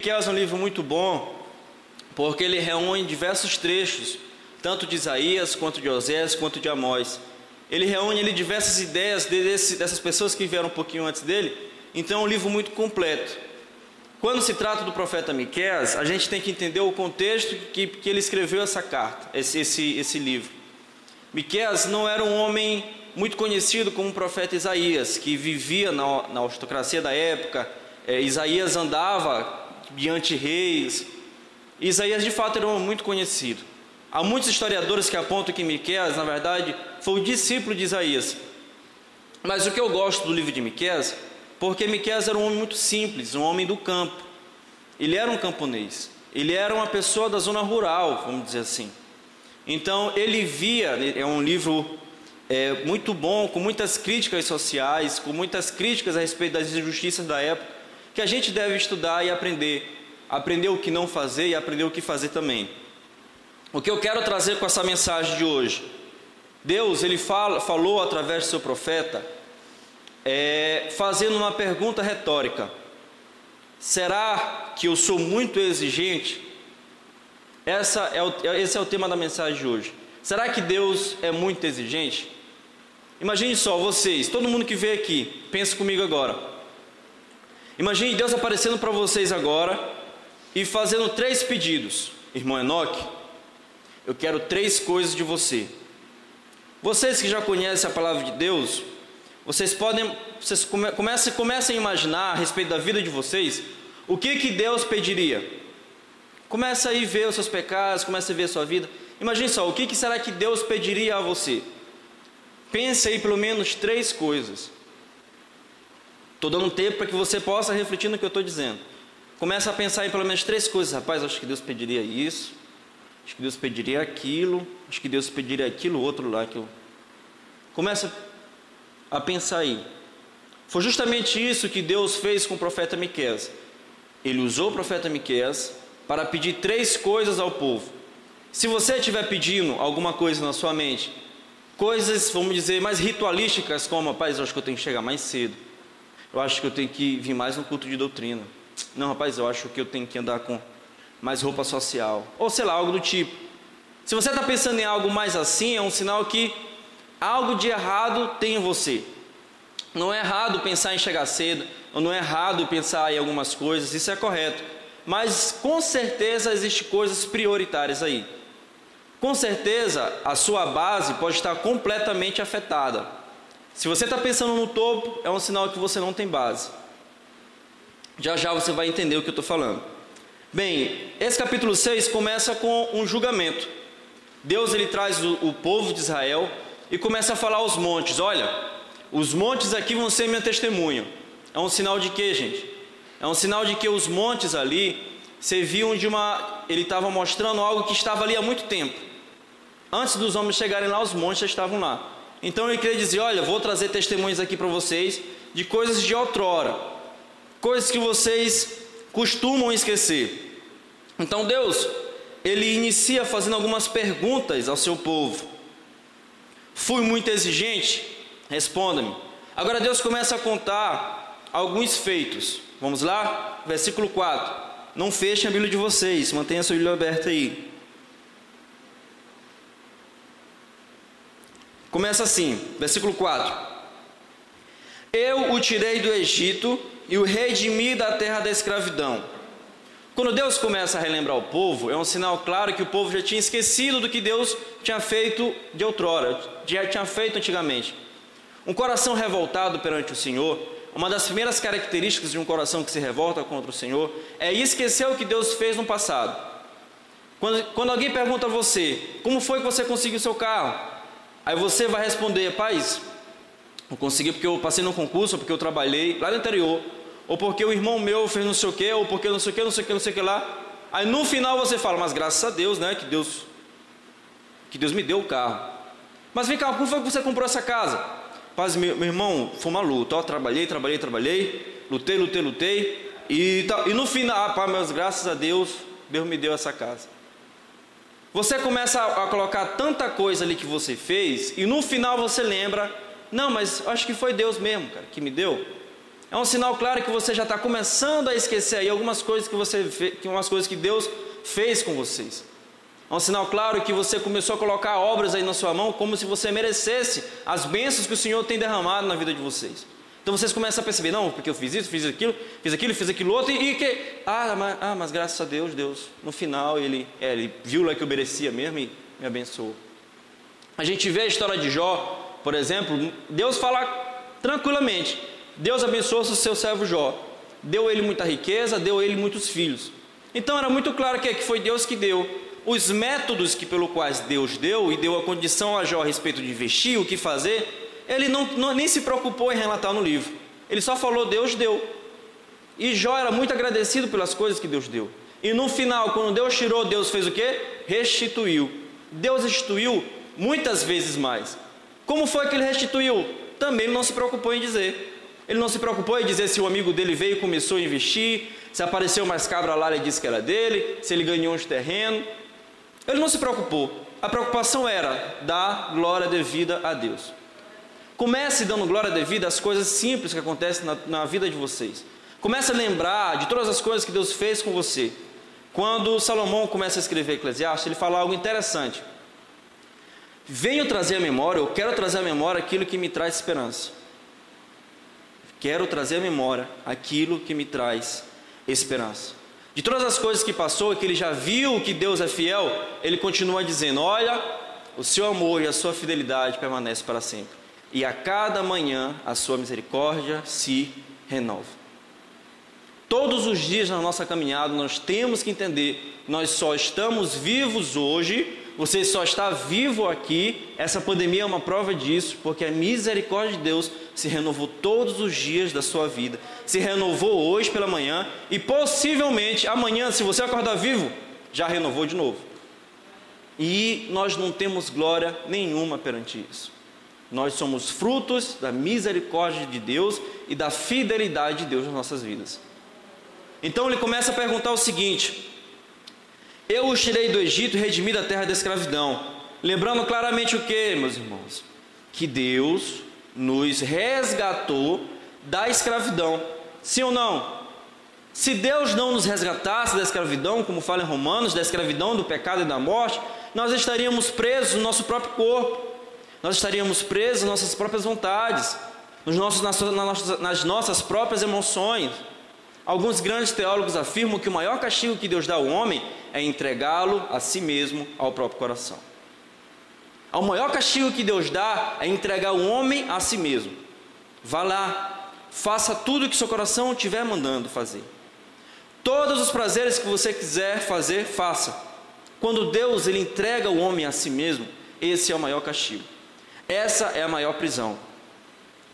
Miqueias é um livro muito bom, porque ele reúne diversos trechos, tanto de Isaías, quanto de Osés, quanto de Amós. Ele reúne ali diversas ideias desse, dessas pessoas que vieram um pouquinho antes dele, então é um livro muito completo. Quando se trata do profeta Miqueias, a gente tem que entender o contexto que, que ele escreveu essa carta, esse, esse, esse livro. Miqueias não era um homem muito conhecido como o profeta Isaías, que vivia na, na aristocracia da época. É, Isaías andava diante reis. Isaías de fato era um muito conhecido. Há muitos historiadores que apontam que Miqueias, na verdade, foi o discípulo de Isaías. Mas o que eu gosto do livro de Miqueias, porque Miqueias era um homem muito simples, um homem do campo. Ele era um camponês. Ele era uma pessoa da zona rural, vamos dizer assim. Então ele via, é um livro é, muito bom, com muitas críticas sociais, com muitas críticas a respeito das injustiças da época que a gente deve estudar e aprender. Aprender o que não fazer e aprender o que fazer também. O que eu quero trazer com essa mensagem de hoje? Deus, ele fala, falou através do seu profeta, é, fazendo uma pergunta retórica: Será que eu sou muito exigente? Essa é o, esse é o tema da mensagem de hoje. Será que Deus é muito exigente? Imagine só, vocês, todo mundo que veio aqui, pense comigo agora. Imagine Deus aparecendo para vocês agora e fazendo três pedidos. Irmão Enoque, eu quero três coisas de você. Vocês que já conhecem a palavra de Deus, vocês podem, vocês comecem, comecem a imaginar a respeito da vida de vocês, o que que Deus pediria? Começa aí a ver os seus pecados, começa a ver a sua vida. Imagine só, o que, que será que Deus pediria a você? Pense aí pelo menos três coisas. Estou dando tempo para que você possa refletir no que eu estou dizendo. Começa a pensar em pelo menos três coisas. Rapaz, acho que Deus pediria isso. Acho que Deus pediria aquilo. Acho que Deus pediria aquilo outro lá que eu. Começa a pensar aí. Foi justamente isso que Deus fez com o profeta Miqueias. Ele usou o profeta Miqueias para pedir três coisas ao povo. Se você estiver pedindo alguma coisa na sua mente, coisas, vamos dizer, mais ritualísticas, como, rapaz, acho que eu tenho que chegar mais cedo eu acho que eu tenho que vir mais no culto de doutrina. Não, rapaz, eu acho que eu tenho que andar com mais roupa social. Ou sei lá, algo do tipo. Se você está pensando em algo mais assim, é um sinal que algo de errado tem em você. Não é errado pensar em chegar cedo, ou não é errado pensar em algumas coisas, isso é correto. Mas com certeza existem coisas prioritárias aí. Com certeza a sua base pode estar completamente afetada. Se você está pensando no topo, é um sinal que você não tem base. Já já você vai entender o que eu estou falando. Bem, esse capítulo 6 começa com um julgamento. Deus ele traz o, o povo de Israel e começa a falar aos montes: olha, os montes aqui vão ser minha testemunha. É um sinal de quê, gente? É um sinal de que os montes ali serviam de uma. Ele estava mostrando algo que estava ali há muito tempo. Antes dos homens chegarem lá, os montes já estavam lá. Então ele queria dizer: Olha, vou trazer testemunhos aqui para vocês de coisas de outrora, coisas que vocês costumam esquecer. Então Deus, ele inicia fazendo algumas perguntas ao seu povo. Fui muito exigente? Responda-me. Agora Deus começa a contar alguns feitos. Vamos lá? Versículo 4. Não fechem a Bíblia de vocês, mantenha a sua Bíblia aberta aí. Começa assim, versículo 4: Eu o tirei do Egito e o redimi da terra da escravidão. Quando Deus começa a relembrar o povo, é um sinal claro que o povo já tinha esquecido do que Deus tinha feito de outrora, já tinha feito antigamente. Um coração revoltado perante o Senhor, uma das primeiras características de um coração que se revolta contra o Senhor é esquecer o que Deus fez no passado. Quando, quando alguém pergunta a você, como foi que você conseguiu seu carro? Aí você vai responder, paz, eu consegui porque eu passei no concurso, porque eu trabalhei lá no interior, ou porque o irmão meu fez não sei o que, ou porque não sei o que, não sei o que, não sei o que lá. Aí no final você fala, mas graças a Deus, né, que Deus, que Deus me deu o carro. Mas vem cá, como foi que você comprou essa casa? Paz, meu, meu irmão, foi uma luta, ó, trabalhei, trabalhei, trabalhei, lutei, lutei, lutei, e, e no final, ah, pá, mas graças a Deus, Deus me deu essa casa. Você começa a colocar tanta coisa ali que você fez e no final você lembra, não, mas acho que foi Deus mesmo, cara, que me deu. É um sinal claro que você já está começando a esquecer aí algumas coisas que você que umas coisas que Deus fez com vocês. É um sinal claro que você começou a colocar obras aí na sua mão como se você merecesse as bênçãos que o Senhor tem derramado na vida de vocês. Então vocês começam a perceber, não, porque eu fiz isso, fiz aquilo, fiz aquilo, fiz aquilo outro, e, que. Ah mas, ah, mas graças a Deus, Deus, no final ele, é, ele viu lá que eu merecia mesmo e me abençoou. A gente vê a história de Jó, por exemplo, Deus fala tranquilamente: Deus abençoou o seu servo Jó, deu ele muita riqueza, deu ele muitos filhos. Então era muito claro que, que foi Deus que deu. Os métodos que pelo quais Deus deu e deu a condição a Jó a respeito de investir, o que fazer, ele não, não, nem se preocupou em relatar no livro. Ele só falou Deus deu. E Jó era muito agradecido pelas coisas que Deus deu. E no final, quando Deus tirou, Deus fez o que? Restituiu. Deus restituiu muitas vezes mais. Como foi que ele restituiu? Também ele não se preocupou em dizer. Ele não se preocupou em dizer se o amigo dele veio e começou a investir, se apareceu mais cabra lá, ele disse que era dele, se ele ganhou uns terrenos. Ele não se preocupou. A preocupação era dar glória devida a Deus. Comece dando glória devida às coisas simples que acontecem na, na vida de vocês. Comece a lembrar de todas as coisas que Deus fez com você. Quando Salomão começa a escrever Eclesiastes, ele fala algo interessante. Venho trazer à memória, eu quero trazer à memória aquilo que me traz esperança. Quero trazer à memória aquilo que me traz esperança. De todas as coisas que passou, que ele já viu que Deus é fiel, ele continua dizendo: Olha, o seu amor e a sua fidelidade permanecem para sempre. E a cada manhã a sua misericórdia se renova. Todos os dias na nossa caminhada nós temos que entender, nós só estamos vivos hoje você só está vivo aqui, essa pandemia é uma prova disso, porque a misericórdia de Deus se renovou todos os dias da sua vida, se renovou hoje pela manhã e possivelmente amanhã, se você acordar vivo, já renovou de novo. E nós não temos glória nenhuma perante isso. Nós somos frutos da misericórdia de Deus e da fidelidade de Deus nas nossas vidas. Então ele começa a perguntar o seguinte: eu os tirei do Egito e redimi da terra da escravidão. Lembrando claramente o que, meus irmãos? Que Deus nos resgatou da escravidão. Sim ou não? Se Deus não nos resgatasse da escravidão, como fala em Romanos, da escravidão, do pecado e da morte, nós estaríamos presos no nosso próprio corpo, nós estaríamos presos nas nossas próprias vontades, nos nossos, nas, nas nossas próprias emoções. Alguns grandes teólogos afirmam que o maior castigo que Deus dá ao homem é entregá-lo a si mesmo ao próprio coração. O maior castigo que Deus dá é entregar o homem a si mesmo. Vá lá, faça tudo o que seu coração estiver mandando fazer. Todos os prazeres que você quiser fazer, faça. Quando Deus ele entrega o homem a si mesmo, esse é o maior castigo. Essa é a maior prisão.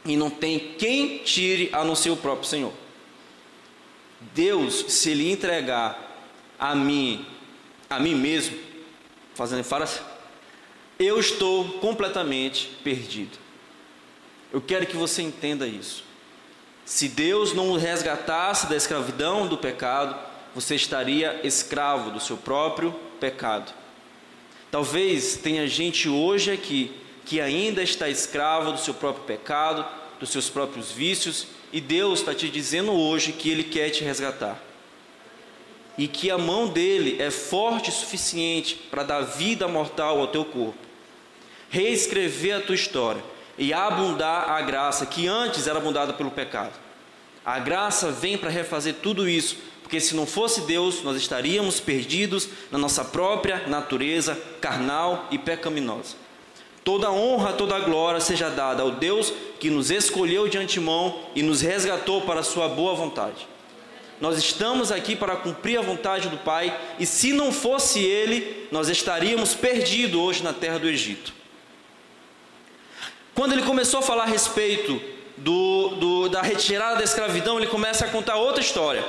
E não tem quem tire a não ser o próprio Senhor. Deus, se Ele entregar a mim, a mim mesmo, fazendo fala eu estou completamente perdido. Eu quero que você entenda isso. Se Deus não o resgatasse da escravidão do pecado, você estaria escravo do seu próprio pecado. Talvez tenha gente hoje aqui que ainda está escravo do seu próprio pecado, dos seus próprios vícios e Deus está te dizendo hoje que Ele quer te resgatar. E que a mão dele é forte o suficiente para dar vida mortal ao teu corpo. Reescrever a tua história e abundar a graça que antes era abundada pelo pecado. A graça vem para refazer tudo isso, porque se não fosse Deus, nós estaríamos perdidos na nossa própria natureza carnal e pecaminosa. Toda honra, toda glória seja dada ao Deus que nos escolheu de antemão e nos resgatou para a sua boa vontade. Nós estamos aqui para cumprir a vontade do Pai, e se não fosse Ele, nós estaríamos perdidos hoje na terra do Egito. Quando ele começou a falar a respeito do, do, da retirada da escravidão, ele começa a contar outra história.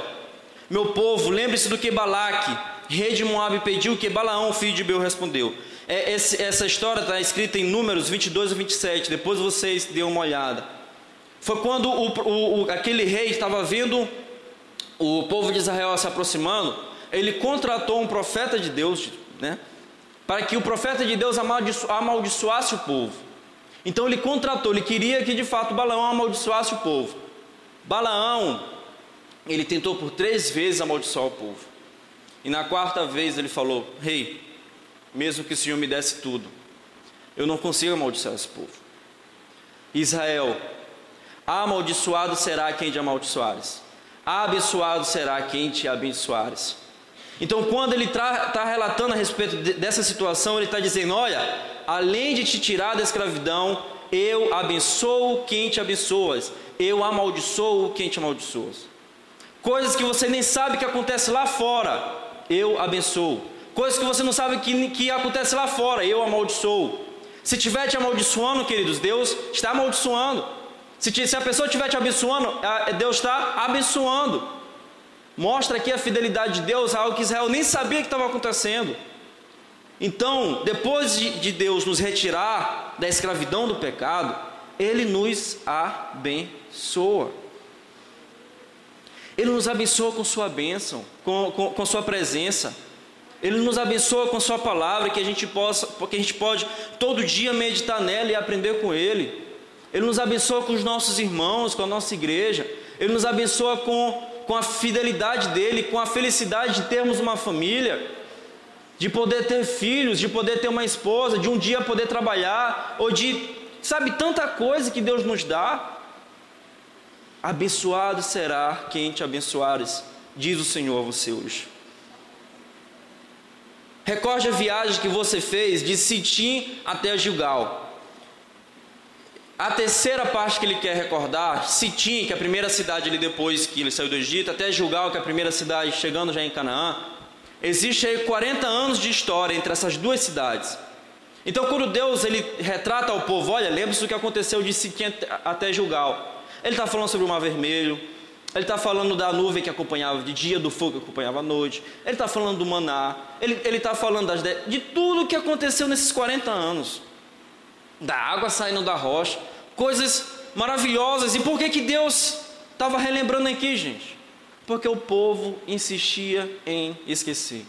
Meu povo, lembre-se do que Balaque, rei de Moabe, pediu, que Balaão, filho de Beu, respondeu. É, esse, essa história está escrita em Números 22 e 27, depois vocês dêem uma olhada. Foi quando o, o, aquele rei estava vendo o povo de Israel se aproximando, ele contratou um profeta de Deus, né, para que o profeta de Deus amaldiço, amaldiçoasse o povo. Então ele contratou, ele queria que de fato Balaão amaldiçoasse o povo. Balaão, ele tentou por três vezes amaldiçoar o povo. E na quarta vez ele falou: Rei, hey, mesmo que o Senhor me desse tudo, eu não consigo amaldiçoar esse povo. Israel, amaldiçoado será quem te amaldiçoares, abençoado será quem te abençoares. Então, quando ele está relatando a respeito de, dessa situação, ele está dizendo: Olha, além de te tirar da escravidão, eu abençoo quem te abençoas, eu amaldiçoo quem te amaldiçoas. Coisas que você nem sabe que acontece lá fora, eu abençoo. Coisas que você não sabe que, que acontece lá fora, eu amaldiçoo. Se estiver te amaldiçoando, queridos, Deus está amaldiçoando. Se, te, se a pessoa estiver te abençoando, Deus está abençoando. Mostra aqui a fidelidade de Deus, algo que Israel nem sabia que estava acontecendo. Então, depois de, de Deus nos retirar da escravidão do pecado, Ele nos abençoa. Ele nos abençoa com Sua bênção, com, com, com Sua presença. Ele nos abençoa com Sua palavra, que a gente possa, porque a gente pode todo dia meditar nela e aprender com Ele. Ele nos abençoa com os nossos irmãos, com a nossa igreja. Ele nos abençoa com, com a fidelidade dele, com a felicidade de termos uma família, de poder ter filhos, de poder ter uma esposa, de um dia poder trabalhar, ou de, sabe, tanta coisa que Deus nos dá. Abençoado será quem te abençoares, diz o Senhor a você hoje. Recorde a viagem que você fez de Sitim até Gilgal. A terceira parte que ele quer recordar, Sitim, que é a primeira cidade ali depois que ele saiu do Egito, até Gilgal, que é a primeira cidade chegando já em Canaã, existe aí 40 anos de história entre essas duas cidades. Então, quando Deus ele retrata ao povo, olha, lembre-se do que aconteceu de Sitim até Gilgal. Ele está falando sobre o Mar Vermelho, ele está falando da nuvem que acompanhava de dia, do fogo que acompanhava a noite, ele está falando do maná, ele está falando das, de tudo o que aconteceu nesses 40 anos da água saindo da rocha, coisas maravilhosas. E por que, que Deus estava relembrando aqui, gente? Porque o povo insistia em esquecer.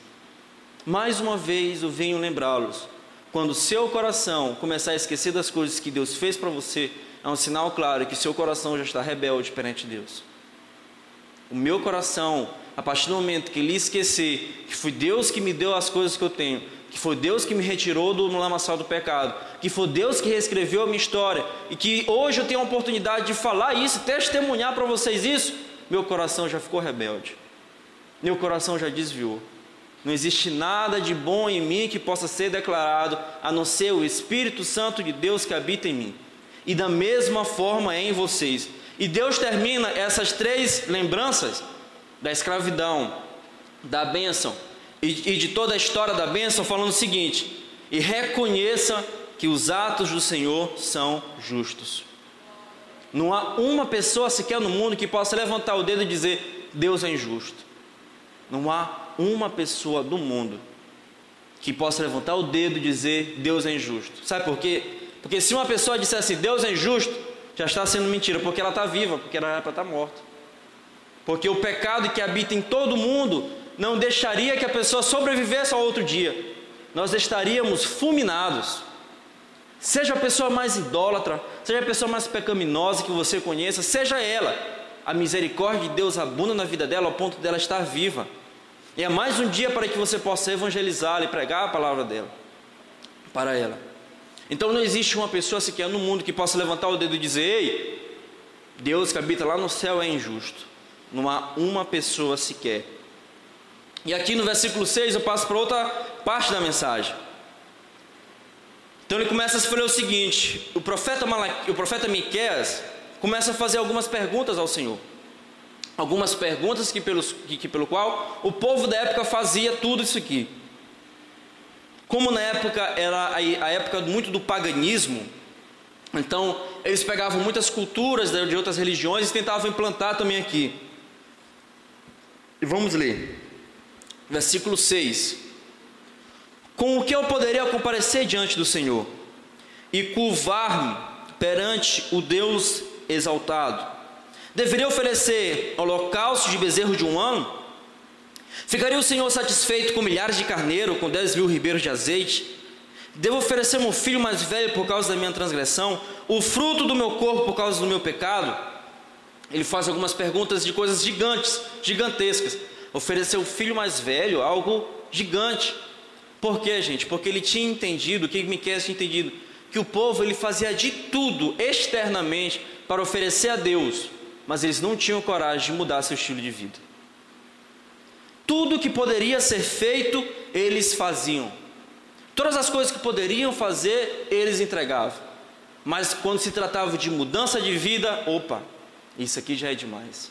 Mais uma vez eu venho lembrá-los. Quando seu coração começar a esquecer das coisas que Deus fez para você, é um sinal claro que seu coração já está rebelde perante Deus. O meu coração, a partir do momento que ele esquecer que foi Deus que me deu as coisas que eu tenho, que foi Deus que me retirou do lamaçal do pecado, que foi Deus que reescreveu a minha história e que hoje eu tenho a oportunidade de falar isso, testemunhar para vocês isso, meu coração já ficou rebelde. Meu coração já desviou. Não existe nada de bom em mim que possa ser declarado a não ser o Espírito Santo de Deus que habita em mim. E da mesma forma é em vocês. E Deus termina essas três lembranças da escravidão, da bênção e, e de toda a história da bênção, falando o seguinte: e reconheça que os atos do Senhor são justos. Não há uma pessoa sequer no mundo que possa levantar o dedo e dizer Deus é injusto. Não há uma pessoa do mundo que possa levantar o dedo e dizer Deus é injusto. Sabe por quê? Porque se uma pessoa disser assim, Deus é injusto, já está sendo mentira, porque ela está viva, porque ela era para estar morta. Porque o pecado que habita em todo mundo não deixaria que a pessoa sobrevivesse ao outro dia. Nós estaríamos fulminados. Seja a pessoa mais idólatra, seja a pessoa mais pecaminosa que você conheça, seja ela, a misericórdia de Deus abunda na vida dela ao ponto dela estar viva. E é mais um dia para que você possa evangelizá-la e pregar a palavra dela para ela. Então não existe uma pessoa sequer no mundo que possa levantar o dedo e dizer: Ei, Deus que habita lá no céu é injusto. Não há uma pessoa sequer e aqui no versículo 6 eu passo para outra parte da mensagem. Então ele começa a escolher o seguinte: o profeta, Malaque, o profeta Miqueias começa a fazer algumas perguntas ao Senhor. Algumas perguntas que, pelos, que, que pelo qual o povo da época fazia tudo isso aqui. Como na época era a, época muito do paganismo, então eles pegavam muitas culturas de outras religiões e tentavam implantar também aqui. E vamos ler versículo 6. Com o que eu poderia comparecer diante do Senhor e curvar-me perante o Deus exaltado? Deveria oferecer holocausto de bezerro de um ano? Ficaria o Senhor satisfeito com milhares de carneiro, com dez mil ribeiros de azeite? Devo oferecer meu filho mais velho por causa da minha transgressão, o fruto do meu corpo por causa do meu pecado? ele faz algumas perguntas de coisas gigantes, gigantescas. Ofereceu o filho mais velho, algo gigante. Por quê, gente? Porque ele tinha entendido, o que Miquel tinha entendido, que o povo ele fazia de tudo externamente para oferecer a Deus, mas eles não tinham coragem de mudar seu estilo de vida. Tudo que poderia ser feito, eles faziam. Todas as coisas que poderiam fazer, eles entregavam. Mas quando se tratava de mudança de vida, opa, isso aqui já é demais.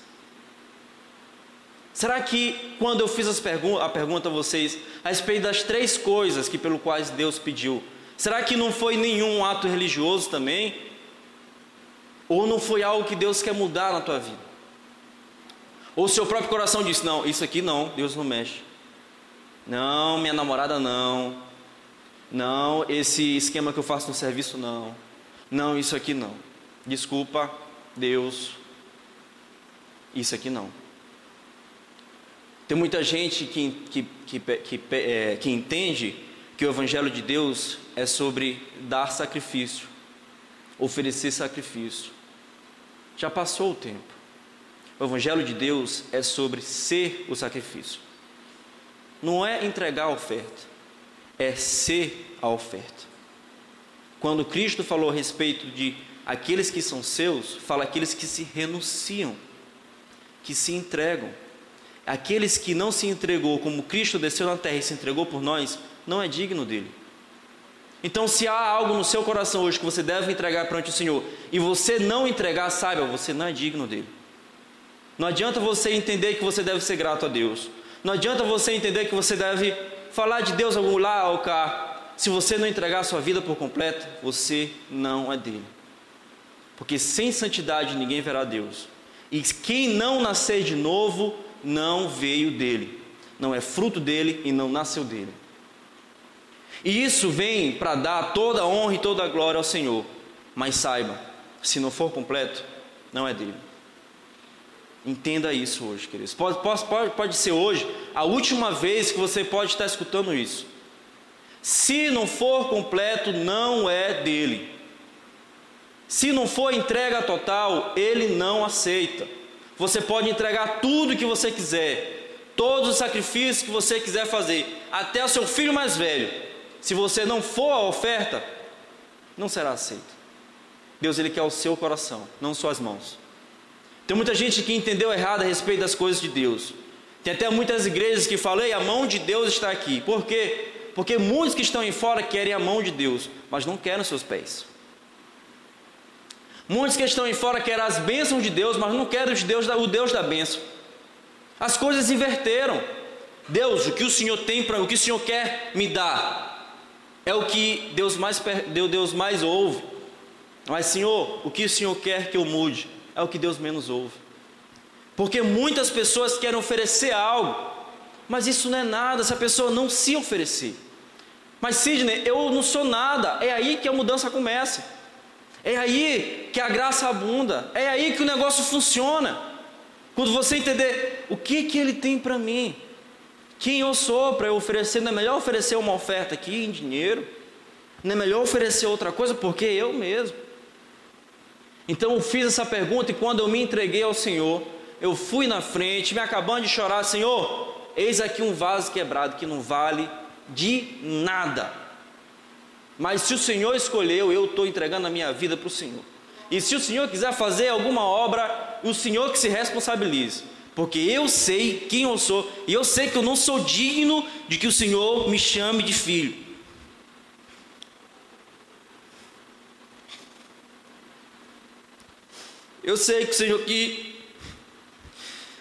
Será que quando eu fiz pergun a pergunta a vocês a respeito das três coisas que pelo quais Deus pediu, será que não foi nenhum ato religioso também? Ou não foi algo que Deus quer mudar na tua vida? Ou seu próprio coração disse: Não, isso aqui não, Deus não mexe. Não, minha namorada não. Não, esse esquema que eu faço no serviço não. Não, isso aqui não. Desculpa, Deus. Isso aqui não. Tem muita gente que, que, que, que, é, que entende que o Evangelho de Deus é sobre dar sacrifício, oferecer sacrifício. Já passou o tempo. O Evangelho de Deus é sobre ser o sacrifício. Não é entregar a oferta, é ser a oferta. Quando Cristo falou a respeito de aqueles que são seus, fala aqueles que se renunciam, que se entregam. Aqueles que não se entregou como Cristo desceu na terra e se entregou por nós, não é digno dele. Então, se há algo no seu coração hoje que você deve entregar perante o Senhor e você não entregar, saiba, você não é digno dele. Não adianta você entender que você deve ser grato a Deus. Não adianta você entender que você deve falar de Deus algum lá ou cá. Se você não entregar a sua vida por completo, você não é dele. Porque sem santidade ninguém verá Deus. E quem não nascer de novo não veio dele. Não é fruto dele e não nasceu dele. E isso vem para dar toda a honra e toda a glória ao Senhor. Mas saiba, se não for completo, não é dele. Entenda isso hoje, queridos. Pode, pode, pode ser hoje a última vez que você pode estar escutando isso. Se não for completo, não é dele. Se não for entrega total, ele não aceita. Você pode entregar tudo que você quiser, todos os sacrifícios que você quiser fazer, até o seu filho mais velho. Se você não for a oferta, não será aceito. Deus ele quer o seu coração, não suas mãos. Tem muita gente que entendeu errado a respeito das coisas de Deus. Tem até muitas igrejas que falam, a mão de Deus está aqui. Por quê? Porque muitos que estão em fora querem a mão de Deus, mas não querem os seus pés. Muitos que estão em fora querem as bênçãos de Deus, mas não querem o Deus, o Deus da bênção. As coisas inverteram. Deus, o que o Senhor tem para o que o Senhor quer me dar, é o que Deus mais, Deus mais ouve. Mas, Senhor, o que o Senhor quer que eu mude? É o que Deus menos ouve. Porque muitas pessoas querem oferecer algo, mas isso não é nada se a pessoa não se oferecer. Mas Sidney, eu não sou nada, é aí que a mudança começa. É aí que a graça abunda, é aí que o negócio funciona. Quando você entender o que que ele tem para mim, quem eu sou para oferecer, não é melhor oferecer uma oferta aqui em dinheiro, não é melhor oferecer outra coisa, porque eu mesmo. Então eu fiz essa pergunta e quando eu me entreguei ao Senhor, eu fui na frente, me acabando de chorar, Senhor, eis aqui um vaso quebrado que não vale de nada. Mas se o Senhor escolheu, eu estou entregando a minha vida para o Senhor. E se o Senhor quiser fazer alguma obra, o Senhor que se responsabilize. Porque eu sei quem eu sou, e eu sei que eu não sou digno de que o Senhor me chame de filho. Eu sei que, Senhor, que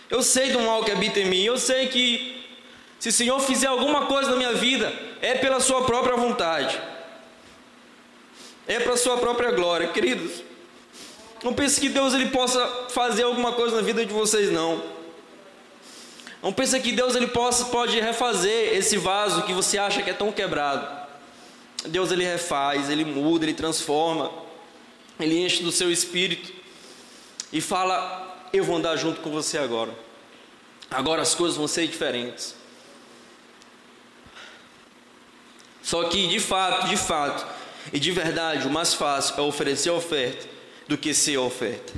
eu sei do mal que habita em mim. Eu sei que se o Senhor fizer alguma coisa na minha vida, é pela sua própria vontade. É para sua própria glória, queridos. Não pense que Deus ele possa fazer alguma coisa na vida de vocês não. Não pense que Deus ele possa pode refazer esse vaso que você acha que é tão quebrado. Deus ele refaz, ele muda, ele transforma. Ele enche do seu espírito e fala: Eu vou andar junto com você agora. Agora as coisas vão ser diferentes. Só que de fato, de fato e de verdade, o mais fácil é oferecer a oferta do que ser a oferta.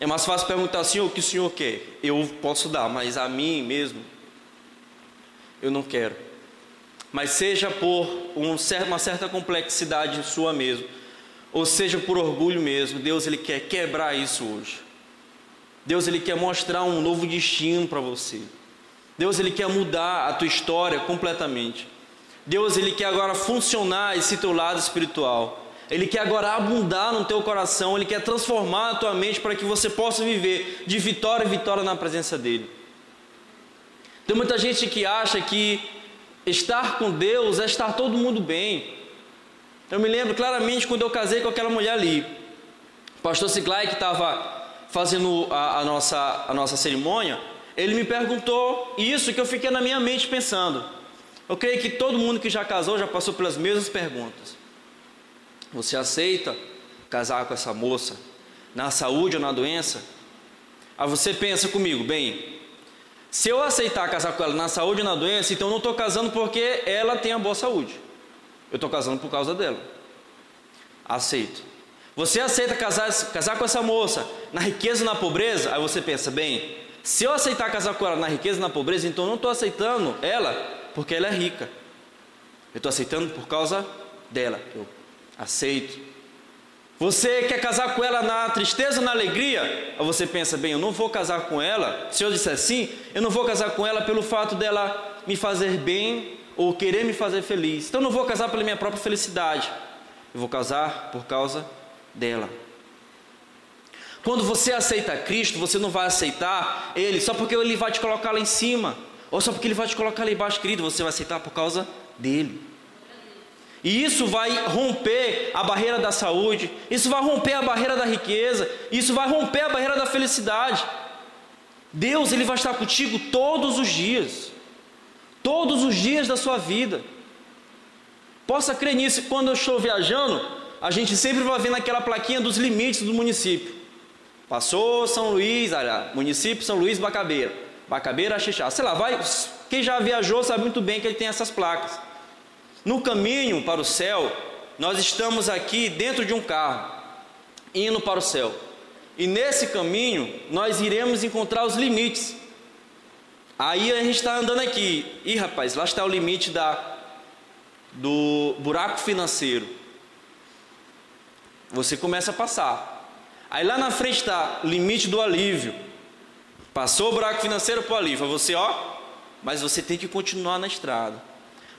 É mais fácil perguntar assim, o que o senhor quer? Eu posso dar, mas a mim mesmo, eu não quero. Mas seja por um, uma certa complexidade sua mesmo, ou seja por orgulho mesmo, Deus ele quer quebrar isso hoje. Deus ele quer mostrar um novo destino para você. Deus ele quer mudar a tua história completamente. Deus ele quer agora funcionar esse teu lado espiritual. Ele quer agora abundar no teu coração, ele quer transformar a tua mente para que você possa viver de vitória em vitória na presença dele. Tem muita gente que acha que estar com Deus é estar todo mundo bem. Eu me lembro claramente quando eu casei com aquela mulher ali. O pastor Siglai, que estava fazendo a, a, nossa, a nossa cerimônia, ele me perguntou isso que eu fiquei na minha mente pensando. Eu creio que todo mundo que já casou já passou pelas mesmas perguntas. Você aceita casar com essa moça na saúde ou na doença? Aí você pensa comigo, bem, se eu aceitar casar com ela na saúde ou na doença, então eu não estou casando porque ela tem a boa saúde. Eu estou casando por causa dela. Aceito. Você aceita casar, casar com essa moça na riqueza ou na pobreza? Aí você pensa, bem, se eu aceitar casar com ela na riqueza ou na pobreza, então eu não estou aceitando ela porque ela é rica. Eu estou aceitando por causa dela. Eu aceito. Você quer casar com ela na tristeza ou na alegria? Ou você pensa, bem, eu não vou casar com ela. Se eu disser sim, eu não vou casar com ela pelo fato dela me fazer bem ou querer me fazer feliz. Então eu não vou casar pela minha própria felicidade. Eu vou casar por causa dela. Quando você aceita Cristo, você não vai aceitar Ele só porque Ele vai te colocar lá em cima, ou só porque Ele vai te colocar lá embaixo, querido. Você vai aceitar por causa dele. E isso vai romper a barreira da saúde, isso vai romper a barreira da riqueza, isso vai romper a barreira da felicidade. Deus, Ele vai estar contigo todos os dias, todos os dias da sua vida. Possa crer nisso, quando eu estou viajando, a gente sempre vai vendo aquela plaquinha dos limites do município. Passou São Luís, município São Luís Bacabeira, Bacabeira, Xixá, sei lá, vai, quem já viajou sabe muito bem que ele tem essas placas. No caminho para o céu, nós estamos aqui dentro de um carro, indo para o céu. E nesse caminho, nós iremos encontrar os limites. Aí a gente está andando aqui. Ih, rapaz, lá está o limite da, do buraco financeiro. Você começa a passar. Aí lá na frente está o limite do alívio. Passou o buraco financeiro para o alívio. Você, ó, mas você tem que continuar na estrada.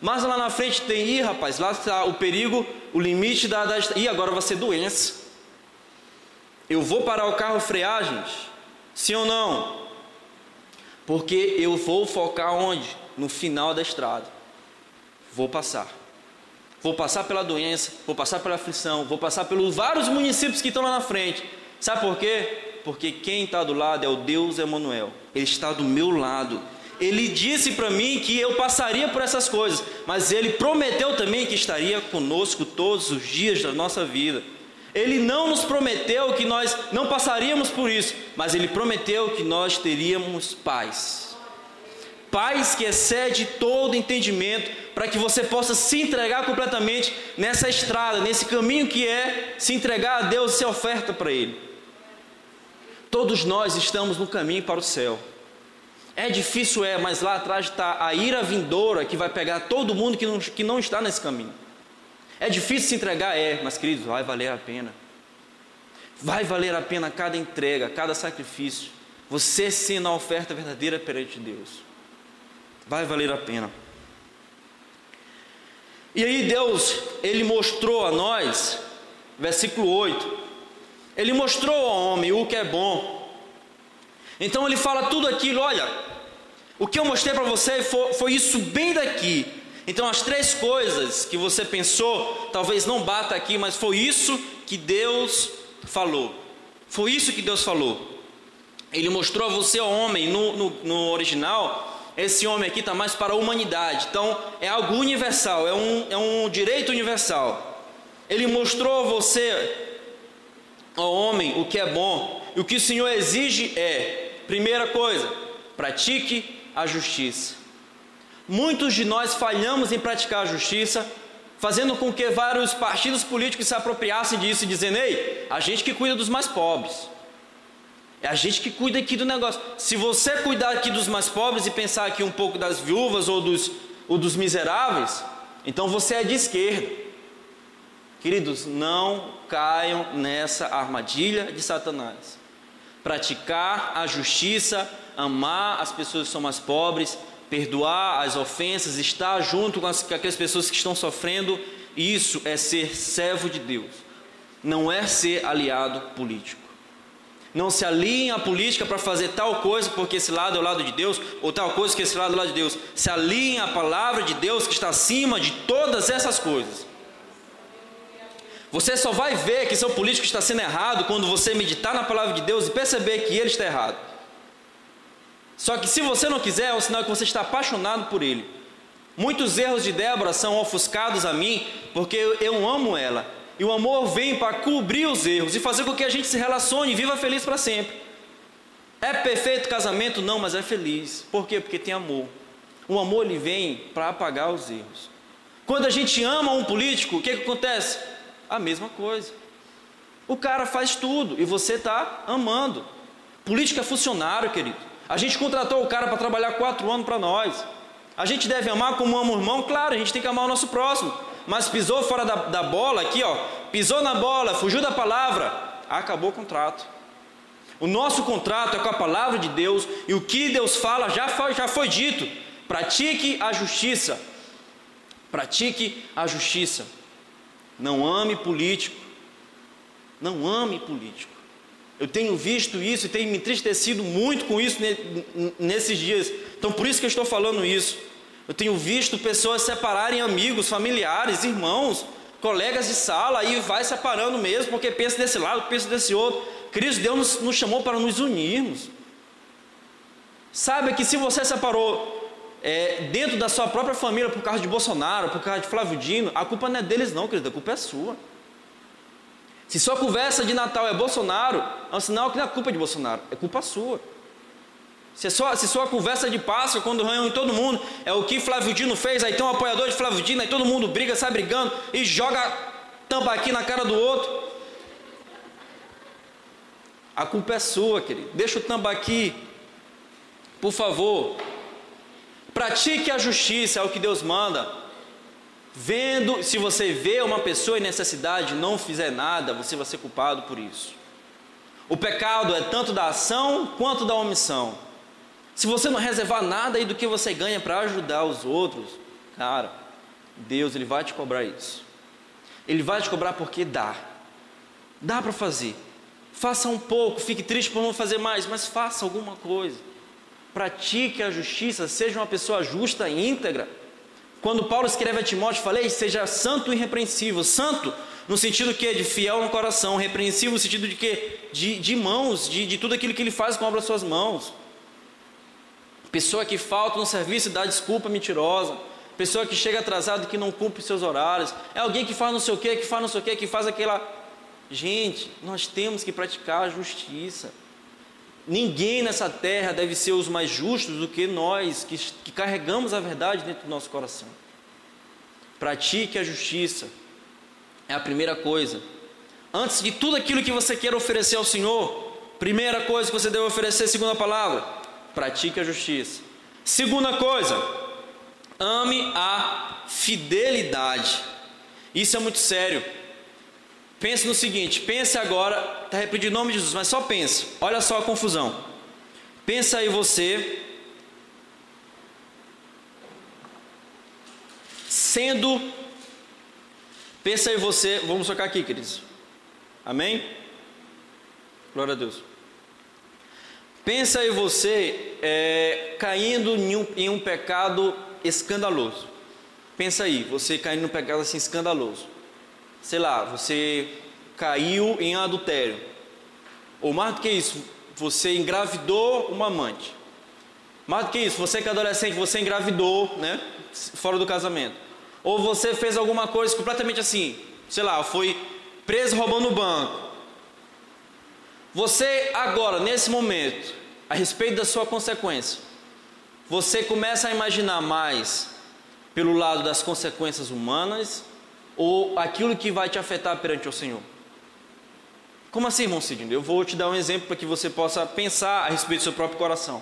Mas lá na frente tem, ih rapaz, lá está o perigo, o limite da, da. Ih, agora vai ser doença. Eu vou parar o carro frear, gente? Sim ou não? Porque eu vou focar onde? No final da estrada. Vou passar. Vou passar pela doença, vou passar pela aflição, vou passar pelos vários municípios que estão lá na frente. Sabe por quê? Porque quem está do lado é o Deus Emanuel. Ele está do meu lado. Ele disse para mim que eu passaria por essas coisas, mas ele prometeu também que estaria conosco todos os dias da nossa vida. Ele não nos prometeu que nós não passaríamos por isso, mas ele prometeu que nós teríamos paz. Paz que excede todo entendimento, para que você possa se entregar completamente nessa estrada, nesse caminho que é se entregar a Deus e ser oferta para Ele. Todos nós estamos no caminho para o céu. É difícil, é, mas lá atrás está a ira vindoura que vai pegar todo mundo que não, que não está nesse caminho. É difícil se entregar, é, mas queridos, vai valer a pena. Vai valer a pena cada entrega, cada sacrifício. Você sendo a oferta verdadeira perante Deus. Vai valer a pena. E aí Deus, Ele mostrou a nós, versículo 8, Ele mostrou ao homem o que é bom, então ele fala tudo aquilo, olha, o que eu mostrei para você foi, foi, isso bem daqui. Então as três coisas que você pensou, talvez não bata aqui, mas foi isso que Deus falou. Foi isso que Deus falou. Ele mostrou a você, o homem, no, no, no original, esse homem aqui está mais para a humanidade. Então é algo universal, é um, é um direito universal. Ele mostrou a você, ao homem, o que é bom. E o que o Senhor exige é Primeira coisa, pratique a justiça. Muitos de nós falhamos em praticar a justiça, fazendo com que vários partidos políticos se apropriassem disso e dizendo: ei, a gente que cuida dos mais pobres. É a gente que cuida aqui do negócio. Se você cuidar aqui dos mais pobres e pensar aqui um pouco das viúvas ou dos, ou dos miseráveis, então você é de esquerda. Queridos, não caiam nessa armadilha de Satanás. Praticar a justiça, amar as pessoas que são mais pobres, perdoar as ofensas, estar junto com, as, com aquelas pessoas que estão sofrendo, isso é ser servo de Deus, não é ser aliado político. Não se alinhe à política para fazer tal coisa porque esse lado é o lado de Deus, ou tal coisa porque esse lado é o lado de Deus. Se alinhe à palavra de Deus que está acima de todas essas coisas. Você só vai ver que seu político está sendo errado quando você meditar na palavra de Deus e perceber que ele está errado. Só que se você não quiser, é um sinal que você está apaixonado por ele. Muitos erros de Débora são ofuscados a mim porque eu amo ela. E o amor vem para cobrir os erros e fazer com que a gente se relacione e viva feliz para sempre. É perfeito casamento? Não, mas é feliz. Por quê? Porque tem amor. O amor ele vem para apagar os erros. Quando a gente ama um político, o que, que acontece? A mesma coisa. O cara faz tudo e você está amando. Política é funcionário, querido. A gente contratou o cara para trabalhar quatro anos para nós. A gente deve amar como ama o irmão? Claro, a gente tem que amar o nosso próximo. Mas pisou fora da, da bola aqui, ó. Pisou na bola, fugiu da palavra. Acabou o contrato. O nosso contrato é com a palavra de Deus e o que Deus fala já foi, já foi dito. Pratique a justiça. Pratique a justiça. Não ame político. Não ame político. Eu tenho visto isso e tenho me entristecido muito com isso nesses dias. Então, por isso que eu estou falando isso. Eu tenho visto pessoas separarem amigos, familiares, irmãos, colegas de sala, e vai separando mesmo, porque pensa desse lado, pensa desse outro. Cristo, Deus nos, nos chamou para nos unirmos. Saiba que se você separou é, dentro da sua própria família por causa de Bolsonaro, por causa de Flávio Dino, a culpa não é deles, não, querido, a culpa é sua. Se sua conversa de Natal é Bolsonaro, é um sinal que não é culpa de Bolsonaro, é culpa sua. Se sua, se sua conversa de Páscoa, quando reúne todo mundo, é o que Flávio Dino fez, aí tem um apoiador de Flávio Dino, aí todo mundo briga, sai brigando e joga tambaqui na cara do outro. A culpa é sua, querido. Deixa o tambaqui, por favor. Pratique a justiça, é o que Deus manda. Vendo, se você vê uma pessoa em necessidade e não fizer nada, você vai ser culpado por isso. O pecado é tanto da ação quanto da omissão. Se você não reservar nada aí do que você ganha para ajudar os outros, cara, Deus ele vai te cobrar isso. Ele vai te cobrar porque dá. Dá para fazer. Faça um pouco, fique triste por não fazer mais, mas faça alguma coisa. Pratique a justiça, seja uma pessoa justa e íntegra. Quando Paulo escreve a Timóteo, falei, seja santo e irrepreensível. Santo, no sentido que de fiel no coração, repreensível no sentido de que de, de mãos, de, de tudo aquilo que ele faz com obra das suas mãos. Pessoa que falta no serviço e dá desculpa mentirosa. Pessoa que chega atrasado que não cumpre seus horários. É alguém que faz não sei o que, que faz não sei o que, que faz aquela. Gente, nós temos que praticar a justiça. Ninguém nessa terra deve ser os mais justos do que nós, que, que carregamos a verdade dentro do nosso coração. Pratique a justiça, é a primeira coisa. Antes de tudo aquilo que você quer oferecer ao Senhor, primeira coisa que você deve oferecer, segunda palavra, pratique a justiça. Segunda coisa, ame a fidelidade. Isso é muito sério. Pense no seguinte, pense agora, está repetindo o nome de Jesus, mas só pense. Olha só a confusão. Pensa aí você sendo Pensa aí você, vamos tocar aqui, queridos. Amém? Glória a Deus. Pensa aí você é, caindo em um, em um pecado escandaloso. Pensa aí, você caindo em um pecado assim escandaloso sei lá, você caiu em adultério. Ou mais do que isso, você engravidou uma amante. Mais do que isso, você que é adolescente, você engravidou, né? Fora do casamento. Ou você fez alguma coisa completamente assim, sei lá, foi preso roubando o banco. Você agora, nesse momento, a respeito da sua consequência, você começa a imaginar mais pelo lado das consequências humanas ou aquilo que vai te afetar perante o Senhor? Como assim, irmão Sidney? Eu vou te dar um exemplo para que você possa pensar a respeito do seu próprio coração.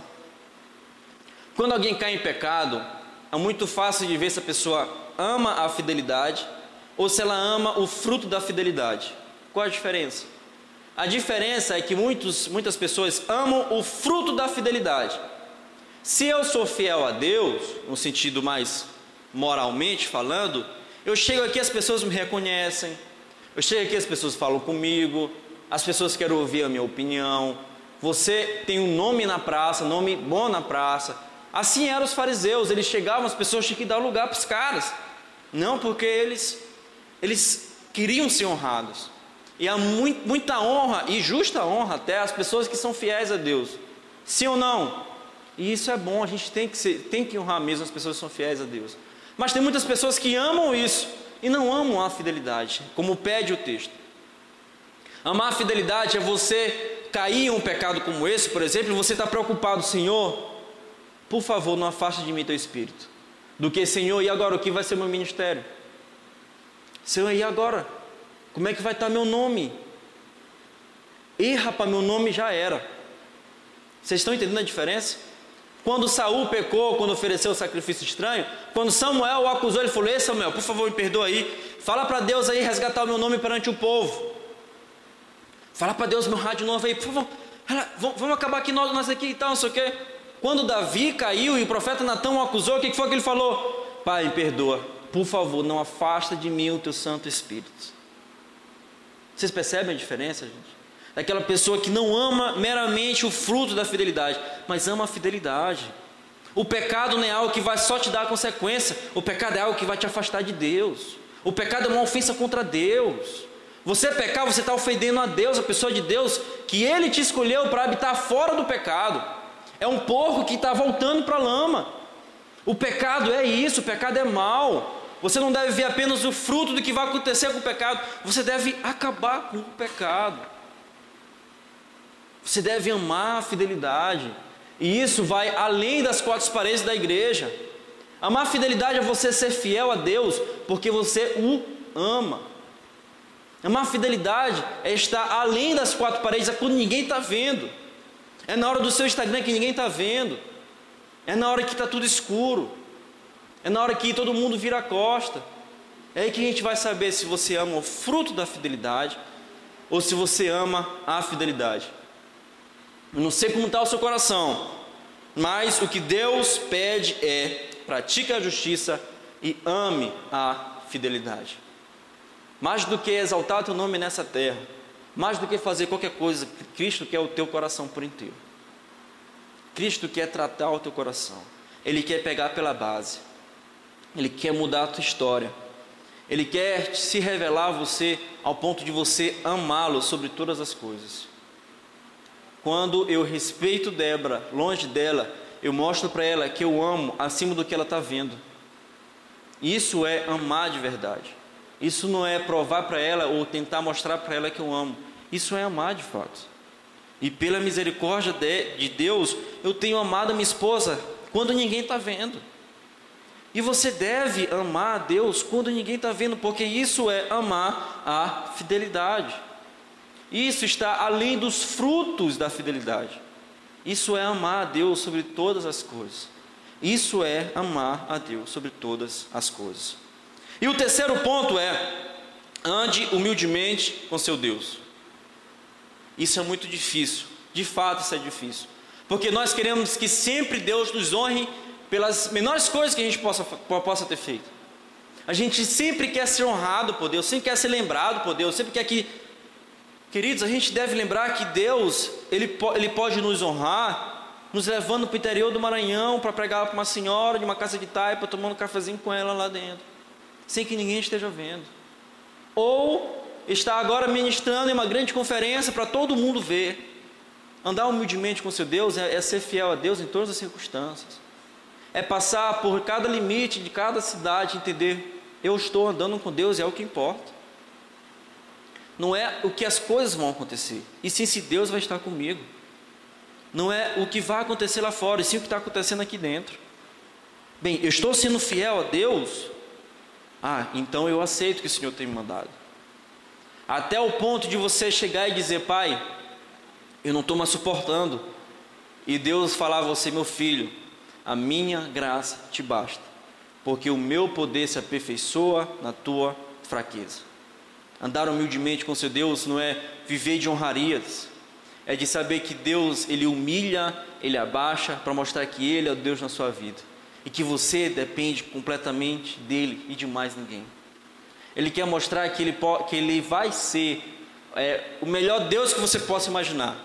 Quando alguém cai em pecado, é muito fácil de ver se a pessoa ama a fidelidade ou se ela ama o fruto da fidelidade. Qual a diferença? A diferença é que muitos, muitas pessoas amam o fruto da fidelidade. Se eu sou fiel a Deus, no sentido mais moralmente falando, eu chego aqui as pessoas me reconhecem, eu chego aqui as pessoas falam comigo, as pessoas querem ouvir a minha opinião. Você tem um nome na praça, nome bom na praça. Assim eram os fariseus, eles chegavam, as pessoas tinham que dar lugar para os caras. Não, porque eles, eles queriam ser honrados. E há muito, muita honra, e justa honra até, às pessoas que são fiéis a Deus. Sim ou não? E isso é bom, a gente tem que, ser, tem que honrar mesmo as pessoas que são fiéis a Deus. Mas tem muitas pessoas que amam isso e não amam a fidelidade, como pede o texto. Amar a fidelidade é você cair em um pecado como esse, por exemplo, e você está preocupado, Senhor, por favor, não afaste de mim teu espírito. Do que, Senhor, e agora o que vai ser meu ministério? Senhor, e agora? Como é que vai estar meu nome? E rapaz, meu nome já era. Vocês estão entendendo a diferença? Quando Saul pecou, quando ofereceu o sacrifício estranho, quando Samuel o acusou, ele falou: Ei Samuel, por favor, me perdoa aí. Fala para Deus aí resgatar o meu nome perante o povo. Fala para Deus me honrar de novo aí, por favor. Vamos acabar aqui nós, nós aqui e tal, não sei o quê. Quando Davi caiu e o profeta Natão o acusou, o que foi que ele falou? Pai, me perdoa, por favor, não afasta de mim o teu Santo Espírito. Vocês percebem a diferença, gente? Daquela pessoa que não ama meramente o fruto da fidelidade, mas ama a fidelidade. O pecado não é algo que vai só te dar consequência, o pecado é algo que vai te afastar de Deus. O pecado é uma ofensa contra Deus. Você pecar, você está ofendendo a Deus, a pessoa de Deus, que Ele te escolheu para habitar fora do pecado. É um porco que está voltando para a lama. O pecado é isso, o pecado é mal. Você não deve ver apenas o fruto do que vai acontecer com o pecado, você deve acabar com o pecado. Você deve amar a fidelidade, e isso vai além das quatro paredes da igreja. Amar a fidelidade é você ser fiel a Deus, porque você o ama. Amar a fidelidade é estar além das quatro paredes, é quando ninguém está vendo. É na hora do seu Instagram que ninguém está vendo. É na hora que está tudo escuro. É na hora que todo mundo vira a costa. É aí que a gente vai saber se você ama o fruto da fidelidade ou se você ama a fidelidade. Eu não sei como está o seu coração, mas o que Deus pede é pratique a justiça e ame a fidelidade. Mais do que exaltar teu nome nessa terra, mais do que fazer qualquer coisa, Cristo quer o teu coração por inteiro. Cristo quer tratar o teu coração. Ele quer pegar pela base. Ele quer mudar a tua história. Ele quer se revelar a você ao ponto de você amá-lo sobre todas as coisas. Quando eu respeito Débora, longe dela, eu mostro para ela que eu amo acima do que ela está vendo. Isso é amar de verdade. Isso não é provar para ela ou tentar mostrar para ela que eu amo. Isso é amar de fato. E pela misericórdia de Deus, eu tenho amado a minha esposa quando ninguém está vendo. E você deve amar a Deus quando ninguém está vendo, porque isso é amar a fidelidade. Isso está além dos frutos da fidelidade. Isso é amar a Deus sobre todas as coisas. Isso é amar a Deus sobre todas as coisas. E o terceiro ponto é: ande humildemente com seu Deus. Isso é muito difícil, de fato, isso é difícil, porque nós queremos que sempre Deus nos honre pelas menores coisas que a gente possa, possa ter feito. A gente sempre quer ser honrado por Deus, sempre quer ser lembrado por Deus, sempre quer que. Queridos, a gente deve lembrar que Deus, Ele, ele pode nos honrar, nos levando para o interior do Maranhão para pregar para uma senhora de uma casa de taipa, tomando um cafezinho com ela lá dentro, sem que ninguém esteja vendo. Ou está agora ministrando em uma grande conferência para todo mundo ver. Andar humildemente com seu Deus é, é ser fiel a Deus em todas as circunstâncias é passar por cada limite de cada cidade, entender, eu estou andando com Deus, é o que importa. Não é o que as coisas vão acontecer, e sim se Deus vai estar comigo. Não é o que vai acontecer lá fora, e sim o que está acontecendo aqui dentro. Bem, eu estou sendo fiel a Deus, ah, então eu aceito que o Senhor tem me mandado. Até o ponto de você chegar e dizer: Pai, eu não estou mais suportando. E Deus falar a você, meu filho, a minha graça te basta, porque o meu poder se aperfeiçoa na tua fraqueza. Andar humildemente com seu Deus não é viver de honrarias, é de saber que Deus ele humilha, ele abaixa para mostrar que ele é o Deus na sua vida e que você depende completamente dele e de mais ninguém. Ele quer mostrar que ele, que ele vai ser é, o melhor Deus que você possa imaginar.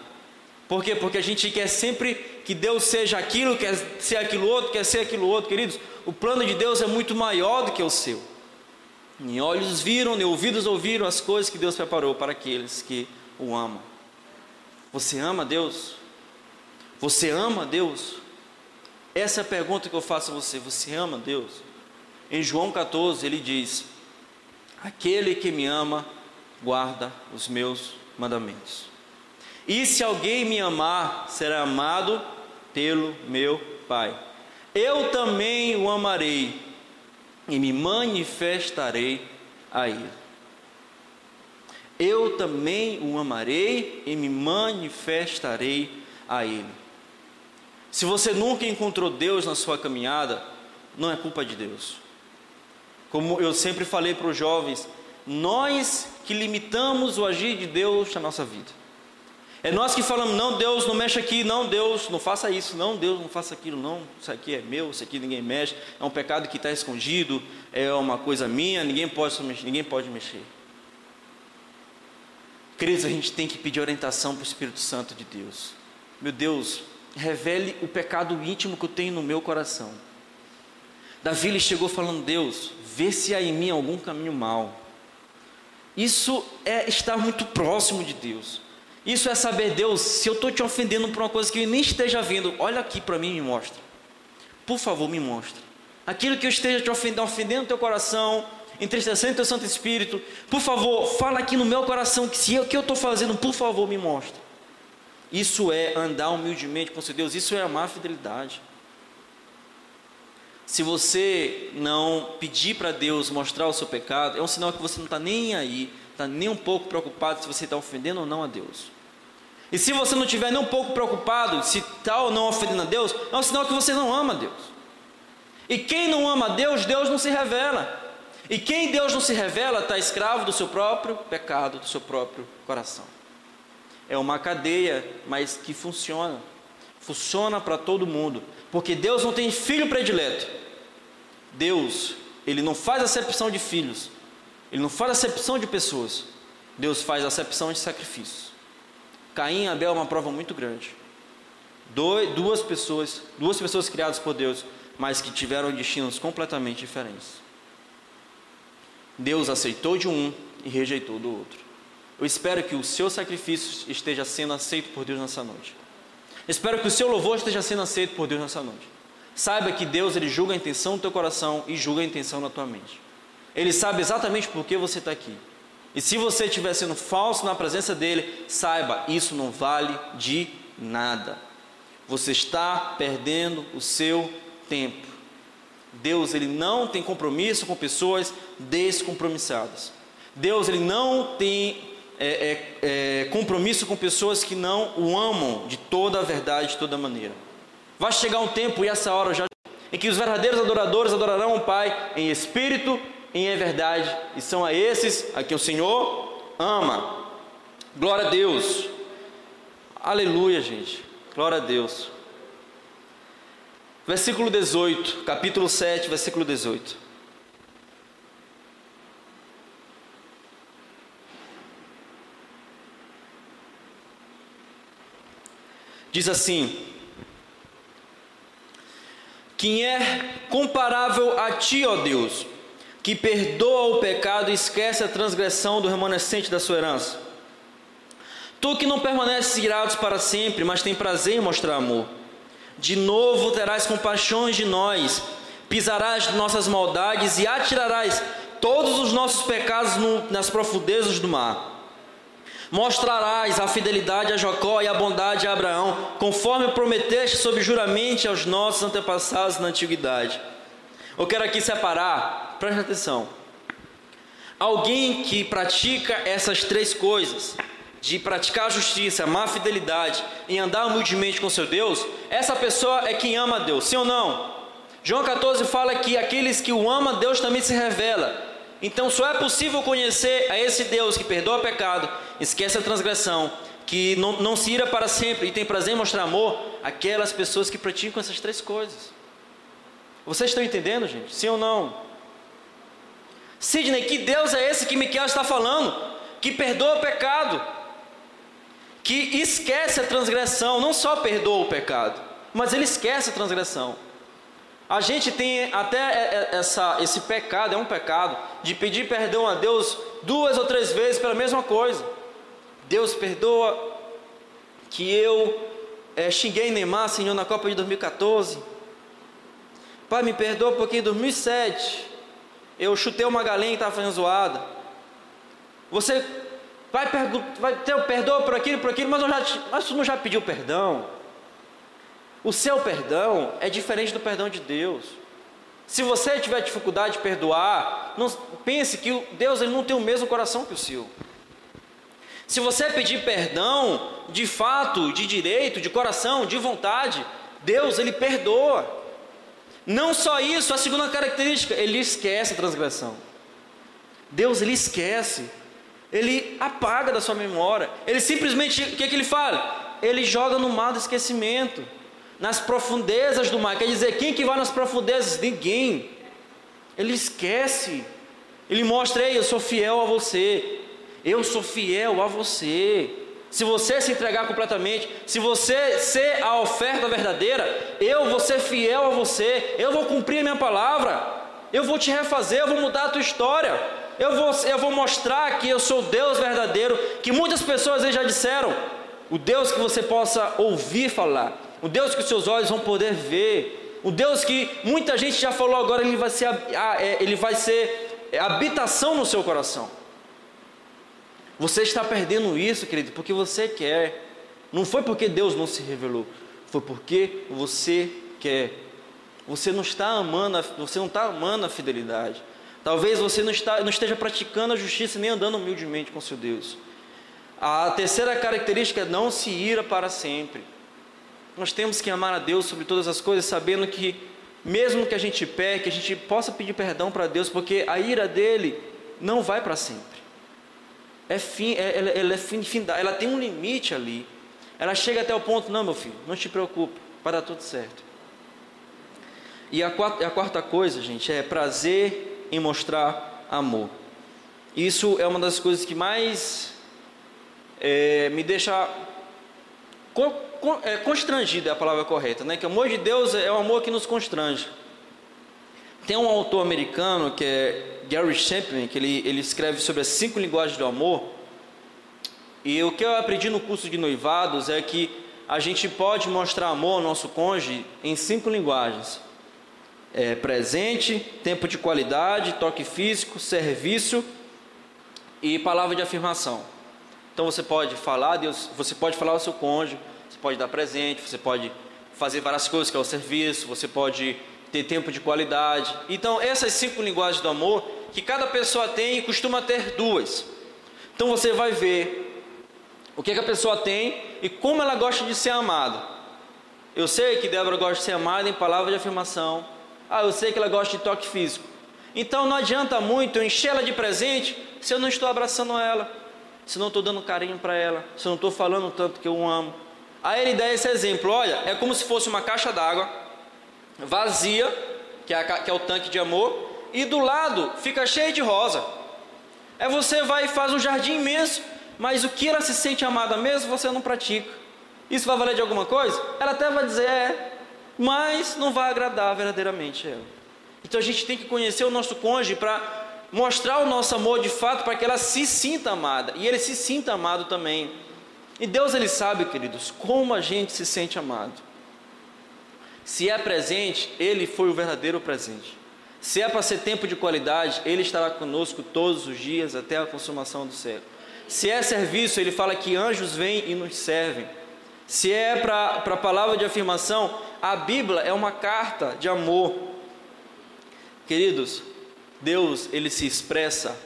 Por quê? Porque a gente quer sempre que Deus seja aquilo, quer ser aquilo outro, quer ser aquilo outro, queridos. O plano de Deus é muito maior do que o seu. Nem olhos viram, nem ouvidos ouviram as coisas que Deus preparou para aqueles que o amam. Você ama Deus? Você ama Deus? Essa é a pergunta que eu faço a você. Você ama Deus? Em João 14 ele diz: Aquele que me ama, guarda os meus mandamentos. E se alguém me amar, será amado pelo meu Pai. Eu também o amarei e me manifestarei a ele. Eu também o amarei e me manifestarei a ele. Se você nunca encontrou Deus na sua caminhada, não é culpa de Deus. Como eu sempre falei para os jovens, nós que limitamos o agir de Deus na nossa vida. É nós que falamos, não, Deus, não mexe aqui, não, Deus, não faça isso, não, Deus, não faça aquilo, não, isso aqui é meu, isso aqui ninguém mexe, é um pecado que está escondido, é uma coisa minha, ninguém pode mexer, ninguém pode mexer. Queridos, a gente tem que pedir orientação para o Espírito Santo de Deus. Meu Deus, revele o pecado íntimo que eu tenho no meu coração. Davi ele chegou falando: Deus, vê se há em mim algum caminho mau. Isso é estar muito próximo de Deus. Isso é saber, Deus, se eu estou te ofendendo por uma coisa que nem esteja vendo, olha aqui para mim e me mostra. Por favor, me mostra. Aquilo que eu esteja te ofendendo, ofendendo teu coração, entristecendo teu Santo Espírito, por favor, fala aqui no meu coração que se eu, o que eu estou fazendo, por favor, me mostra. Isso é andar humildemente com seu Deus, isso é amar a fidelidade. Se você não pedir para Deus mostrar o seu pecado, é um sinal que você não está nem aí, está nem um pouco preocupado se você está ofendendo ou não a Deus. E se você não estiver nem um pouco preocupado se está ou não ofendendo a Deus, é um sinal que você não ama a Deus. E quem não ama a Deus, Deus não se revela. E quem Deus não se revela está escravo do seu próprio pecado, do seu próprio coração. É uma cadeia, mas que funciona. Funciona para todo mundo. Porque Deus não tem filho predileto. Deus, Ele não faz acepção de filhos. Ele não faz acepção de pessoas. Deus faz acepção de sacrifícios. Caim e Abel é uma prova muito grande. duas pessoas, duas pessoas criadas por Deus, mas que tiveram destinos completamente diferentes. Deus aceitou de um e rejeitou do outro. Eu espero que o seu sacrifício esteja sendo aceito por Deus nessa noite. Espero que o seu louvor esteja sendo aceito por Deus nessa noite. Saiba que Deus ele julga a intenção do teu coração e julga a intenção da tua mente. Ele sabe exatamente por que você está aqui. E se você estiver sendo falso na presença dele, saiba, isso não vale de nada. Você está perdendo o seu tempo. Deus ele não tem compromisso com pessoas descompromissadas. Deus ele não tem é, é, é, compromisso com pessoas que não o amam de toda a verdade, de toda maneira. Vai chegar um tempo, e essa hora já, em que os verdadeiros adoradores adorarão o Pai em espírito em verdade, e são a esses a que o Senhor ama. Glória a Deus. Aleluia, gente. Glória a Deus. Versículo 18, capítulo 7, versículo 18. Diz assim: Quem é comparável a ti, ó Deus, que perdoa o pecado e esquece a transgressão do remanescente da sua herança? Tu que não permaneces irados para sempre, mas tem prazer em mostrar amor. De novo terás compaixões de nós, pisarás nossas maldades e atirarás todos os nossos pecados no, nas profundezas do mar. Mostrarás a fidelidade a Jacó e a bondade a Abraão, conforme prometeste sob juramento aos nossos antepassados na antiguidade. Eu quero aqui separar, preste atenção. Alguém que pratica essas três coisas, de praticar a justiça, a fidelidade e andar humildemente com seu Deus, essa pessoa é quem ama a Deus, sim ou não? João 14 fala que aqueles que o amam, Deus também se revela. Então só é possível conhecer a esse Deus que perdoa o pecado, esquece a transgressão, que não, não se ira para sempre e tem prazer em mostrar amor, aquelas pessoas que praticam essas três coisas. Vocês estão entendendo, gente? Sim ou não? Sidney, que Deus é esse que Miquel está falando? Que perdoa o pecado, que esquece a transgressão, não só perdoa o pecado, mas ele esquece a transgressão. A gente tem até essa, esse pecado, é um pecado, de pedir perdão a Deus duas ou três vezes pela mesma coisa. Deus perdoa que eu é, xinguei Neymar, Senhor, na Copa de 2014. Pai, me perdoa porque em 2007 eu chutei uma galinha que estava fazendo zoada. Você vai, vai ter perdoa por aquilo, por aquilo, mas, já, mas não já pediu perdão? O seu perdão é diferente do perdão de Deus. Se você tiver dificuldade de perdoar, não, pense que Deus ele não tem o mesmo coração que o seu. Se você pedir perdão, de fato, de direito, de coração, de vontade, Deus ele perdoa. Não só isso, a segunda característica, ele esquece a transgressão. Deus ele esquece, ele apaga da sua memória. Ele simplesmente, o que, é que ele fala? Ele joga no mar do esquecimento nas profundezas do mar. Quer dizer, quem que vai nas profundezas? Ninguém. Ele esquece. Ele mostra, ei, eu sou fiel a você. Eu sou fiel a você. Se você se entregar completamente, se você ser a oferta verdadeira, eu vou ser fiel a você. Eu vou cumprir a minha palavra. Eu vou te refazer, eu vou mudar a tua história. Eu vou, eu vou mostrar que eu sou Deus verdadeiro, que muitas pessoas já disseram. O Deus que você possa ouvir falar o Deus que os seus olhos vão poder ver, o Deus que muita gente já falou agora, ele vai ser, é, ele vai ser habitação no seu coração. Você está perdendo isso, querido, porque você quer. Não foi porque Deus não se revelou, foi porque você quer. Você não está amando, você não está amando a fidelidade. Talvez você não, está, não esteja praticando a justiça nem andando humildemente com seu Deus. A terceira característica é não se ira para sempre. Nós temos que amar a Deus sobre todas as coisas, sabendo que, mesmo que a gente peque, a gente possa pedir perdão para Deus, porque a ira dele não vai para sempre. É fim, é, ela, ela é fim, fim, ela tem um limite ali. Ela chega até o ponto, não, meu filho, não te preocupe, vai dar tudo certo. E a quarta, a quarta coisa, gente, é prazer em mostrar amor. Isso é uma das coisas que mais é, me deixa é, constrangido é a palavra correta, né? Que o amor de Deus é o amor que nos constrange. Tem um autor americano que é Gary Chapman, que ele, ele escreve sobre as cinco linguagens do amor. E o que eu aprendi no curso de noivados é que a gente pode mostrar amor ao nosso cônjuge em cinco linguagens: é, presente, tempo de qualidade, toque físico, serviço e palavra de afirmação. Então você pode falar, Deus, você pode falar ao seu cônjuge, você pode dar presente, você pode fazer várias coisas que é o serviço, você pode ter tempo de qualidade. Então, essas cinco linguagens do amor, que cada pessoa tem e costuma ter duas. Então você vai ver o que, que a pessoa tem e como ela gosta de ser amada. Eu sei que Débora gosta de ser amada em palavra de afirmação. Ah, eu sei que ela gosta de toque físico. Então não adianta muito encher ela de presente se eu não estou abraçando ela, se não estou dando carinho para ela, se eu não estou falando tanto que eu amo. Aí ele dá esse exemplo: olha, é como se fosse uma caixa d'água vazia, que é, a, que é o tanque de amor, e do lado fica cheio de rosa. Aí você vai e faz um jardim imenso, mas o que ela se sente amada mesmo, você não pratica. Isso vai valer de alguma coisa? Ela até vai dizer é, mas não vai agradar verdadeiramente ela. Então a gente tem que conhecer o nosso cônjuge para mostrar o nosso amor de fato, para que ela se sinta amada e ele se sinta amado também. E Deus ele sabe, queridos, como a gente se sente amado. Se é presente, ele foi o verdadeiro presente. Se é para ser tempo de qualidade, ele estará conosco todos os dias até a consumação do céu. Se é serviço, ele fala que anjos vêm e nos servem. Se é para a palavra de afirmação, a Bíblia é uma carta de amor. Queridos, Deus ele se expressa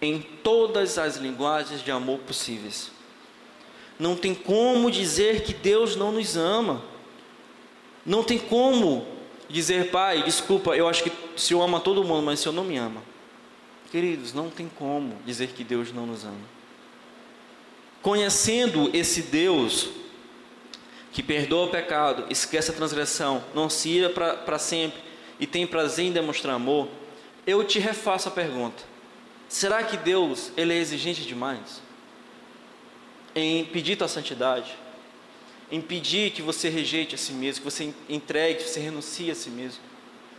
em todas as linguagens de amor possíveis. Não tem como dizer que Deus não nos ama. Não tem como dizer, Pai, desculpa, eu acho que o Senhor ama todo mundo, mas o Senhor não me ama. Queridos, não tem como dizer que Deus não nos ama. Conhecendo esse Deus que perdoa o pecado, esquece a transgressão, não se ira para sempre e tem prazer em demonstrar amor, eu te refaço a pergunta: será que Deus ele é exigente demais em pedir tua santidade, em pedir que você rejeite a si mesmo, que você entregue, que você renuncie a si mesmo?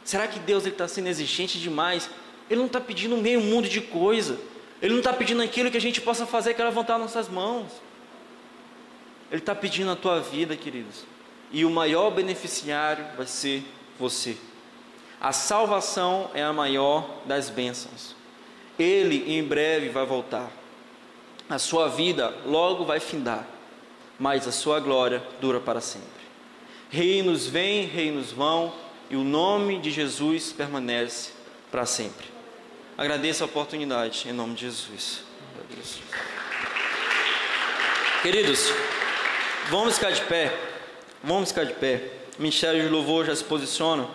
Será que Deus está sendo exigente demais? Ele não está pedindo meio mundo de coisa. Ele não está pedindo aquilo que a gente possa fazer, que é levantar nossas mãos. Ele está pedindo a tua vida, queridos. E o maior beneficiário vai ser você. A salvação é a maior das bênçãos. Ele em breve vai voltar. A sua vida logo vai findar, mas a sua glória dura para sempre. Reinos vêm, reinos vão, e o nome de Jesus permanece para sempre. Agradeço a oportunidade, em nome de Jesus. Queridos, vamos ficar de pé. Vamos ficar de pé. O Ministério de Louvor já se posiciona.